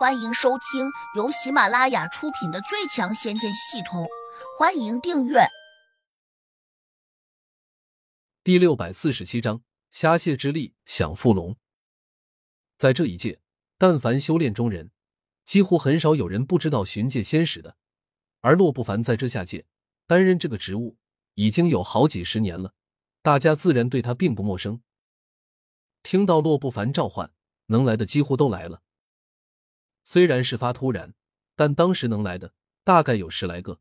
欢迎收听由喜马拉雅出品的《最强仙剑系统》，欢迎订阅。第六百四十七章：虾蟹之力享富龙。在这一届，但凡修炼中人，几乎很少有人不知道寻界仙使的。而洛不凡在这下界担任这个职务已经有好几十年了，大家自然对他并不陌生。听到洛不凡召唤，能来的几乎都来了。虽然事发突然，但当时能来的大概有十来个。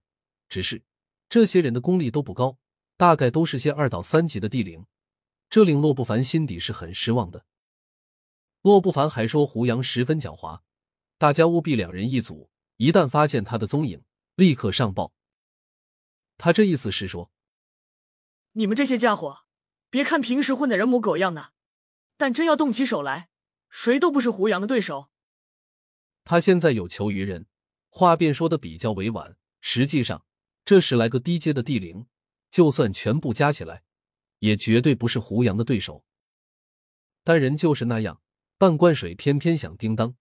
只是这些人的功力都不高，大概都是些二到三级的地灵，这令洛不凡心底是很失望的。洛不凡还说胡杨十分狡猾，大家务必两人一组，一旦发现他的踪影，立刻上报。他这意思是说，你们这些家伙，别看平时混的人模狗样的，但真要动起手来，谁都不是胡杨的对手。他现在有求于人，话便说的比较委婉。实际上，这十来个低阶的地灵，就算全部加起来，也绝对不是胡杨的对手。但人就是那样，半罐水偏偏响叮当。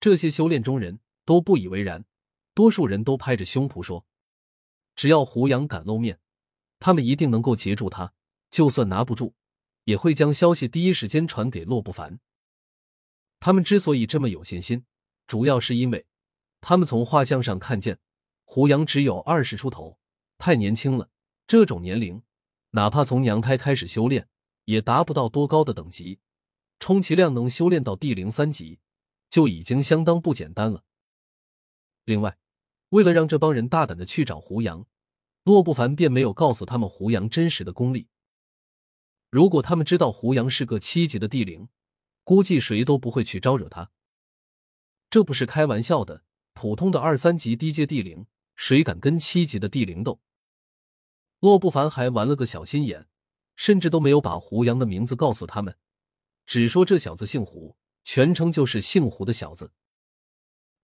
这些修炼中人都不以为然，多数人都拍着胸脯说：“只要胡杨敢露面，他们一定能够截住他。就算拿不住，也会将消息第一时间传给洛不凡。”他们之所以这么有信心，主要是因为他们从画像上看见胡杨只有二十出头，太年轻了。这种年龄，哪怕从娘胎开始修炼，也达不到多高的等级，充其量能修炼到地灵三级，就已经相当不简单了。另外，为了让这帮人大胆的去找胡杨，洛不凡便没有告诉他们胡杨真实的功力。如果他们知道胡杨是个七级的地灵，估计谁都不会去招惹他，这不是开玩笑的。普通的二三级低阶地灵，谁敢跟七级的地灵斗？洛不凡还玩了个小心眼，甚至都没有把胡杨的名字告诉他们，只说这小子姓胡，全称就是姓胡的小子。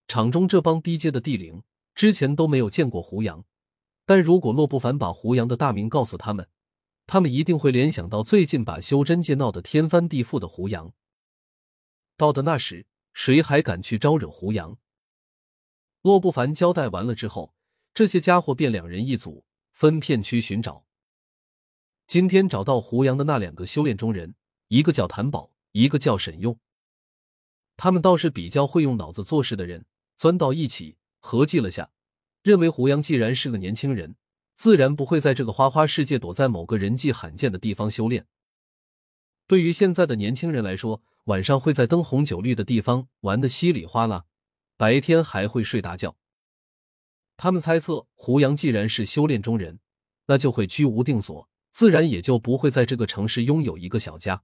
场中这帮低阶的地灵之前都没有见过胡杨，但如果洛不凡把胡杨的大名告诉他们，他们一定会联想到最近把修真界闹得天翻地覆的胡杨。到的那时，谁还敢去招惹胡杨？洛不凡交代完了之后，这些家伙便两人一组，分片区寻找。今天找到胡杨的那两个修炼中人，一个叫谭宝，一个叫沈用。他们倒是比较会用脑子做事的人，钻到一起合计了下，认为胡杨既然是个年轻人，自然不会在这个花花世界躲在某个人迹罕见的地方修炼。对于现在的年轻人来说，晚上会在灯红酒绿的地方玩的稀里哗啦，白天还会睡大觉。他们猜测，胡杨既然是修炼中人，那就会居无定所，自然也就不会在这个城市拥有一个小家。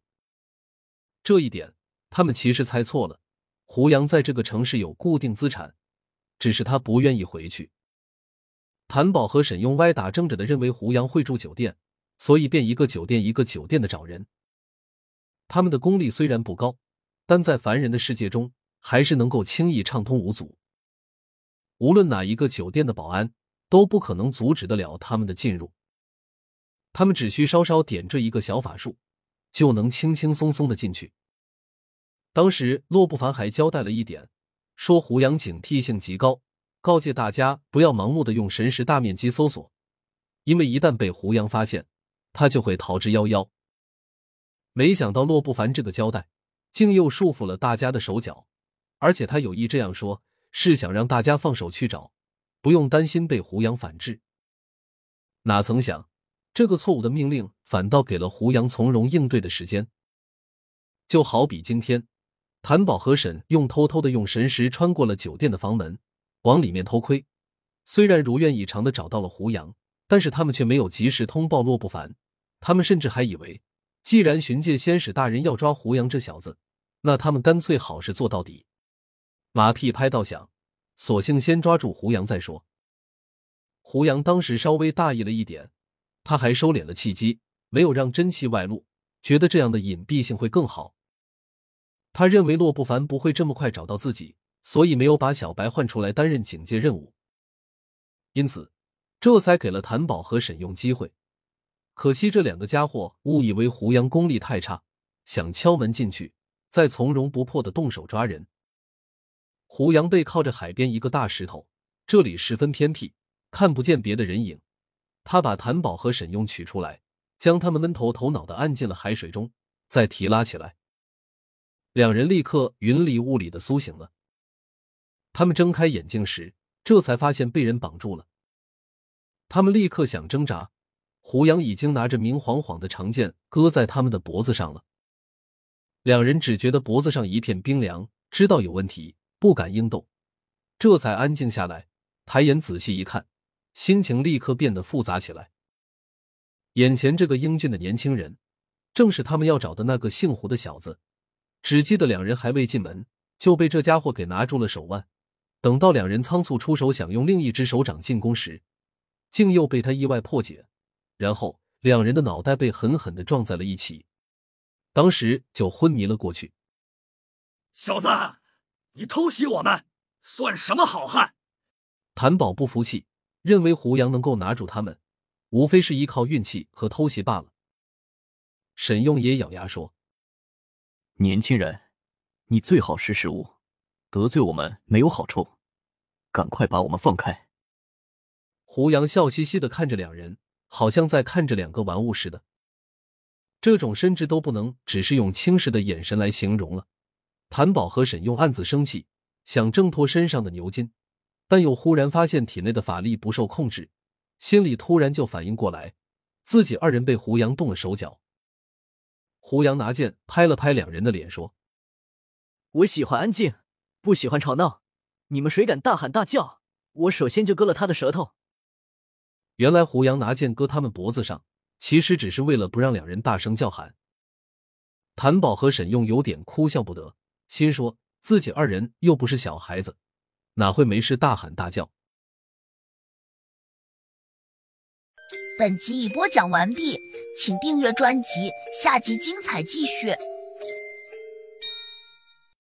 这一点，他们其实猜错了。胡杨在这个城市有固定资产，只是他不愿意回去。谭宝和沈庸歪打正着的认为胡杨会住酒店，所以便一个酒店一个酒店的找人。他们的功力虽然不高，但在凡人的世界中还是能够轻易畅通无阻。无论哪一个酒店的保安都不可能阻止得了他们的进入。他们只需稍稍点缀一个小法术，就能轻轻松松的进去。当时洛不凡还交代了一点，说胡杨警惕性极高，告诫大家不要盲目的用神识大面积搜索，因为一旦被胡杨发现，他就会逃之夭夭。没想到洛不凡这个交代，竟又束缚了大家的手脚，而且他有意这样说，是想让大家放手去找，不用担心被胡杨反制。哪曾想，这个错误的命令反倒给了胡杨从容应对的时间。就好比今天，谭宝和沈用偷偷的用神石穿过了酒店的房门，往里面偷窥。虽然如愿以偿的找到了胡杨，但是他们却没有及时通报洛不凡，他们甚至还以为。既然巡界仙使大人要抓胡杨这小子，那他们干脆好事做到底。马屁拍到响，索性先抓住胡杨再说。胡杨当时稍微大意了一点，他还收敛了气机，没有让真气外露，觉得这样的隐蔽性会更好。他认为洛不凡不会这么快找到自己，所以没有把小白换出来担任警戒任务。因此，这才给了谭宝和沈用机会。可惜这两个家伙误以为胡杨功力太差，想敲门进去，再从容不迫的动手抓人。胡杨背靠着海边一个大石头，这里十分偏僻，看不见别的人影。他把谭宝和沈用取出来，将他们闷头头脑的按进了海水中，再提拉起来。两人立刻云里雾里的苏醒了。他们睁开眼睛时，这才发现被人绑住了。他们立刻想挣扎，胡杨已经拿着明晃晃的长剑搁在他们的脖子上了。两人只觉得脖子上一片冰凉，知道有问题。不敢应动，这才安静下来。抬眼仔细一看，心情立刻变得复杂起来。眼前这个英俊的年轻人，正是他们要找的那个姓胡的小子。只记得两人还未进门，就被这家伙给拿住了手腕。等到两人仓促出手，想用另一只手掌进攻时，竟又被他意外破解。然后两人的脑袋被狠狠的撞在了一起，当时就昏迷了过去。小子！你偷袭我们，算什么好汉？谭宝不服气，认为胡杨能够拿住他们，无非是依靠运气和偷袭罢了。沈用也咬牙说：“年轻人，你最好识时务，得罪我们没有好处，赶快把我们放开。”胡杨笑嘻嘻的看着两人，好像在看着两个玩物似的。这种甚至都不能只是用轻视的眼神来形容了。谭宝和沈用暗自生气，想挣脱身上的牛筋，但又忽然发现体内的法力不受控制，心里突然就反应过来，自己二人被胡杨动了手脚。胡杨拿剑拍了拍两人的脸，说：“我喜欢安静，不喜欢吵闹。你们谁敢大喊大叫，我首先就割了他的舌头。”原来胡杨拿剑割他们脖子上，其实只是为了不让两人大声叫喊。谭宝和沈用有点哭笑不得。心说自己二人又不是小孩子，哪会没事大喊大叫？本集已播讲完毕，请订阅专辑，下集精彩继续。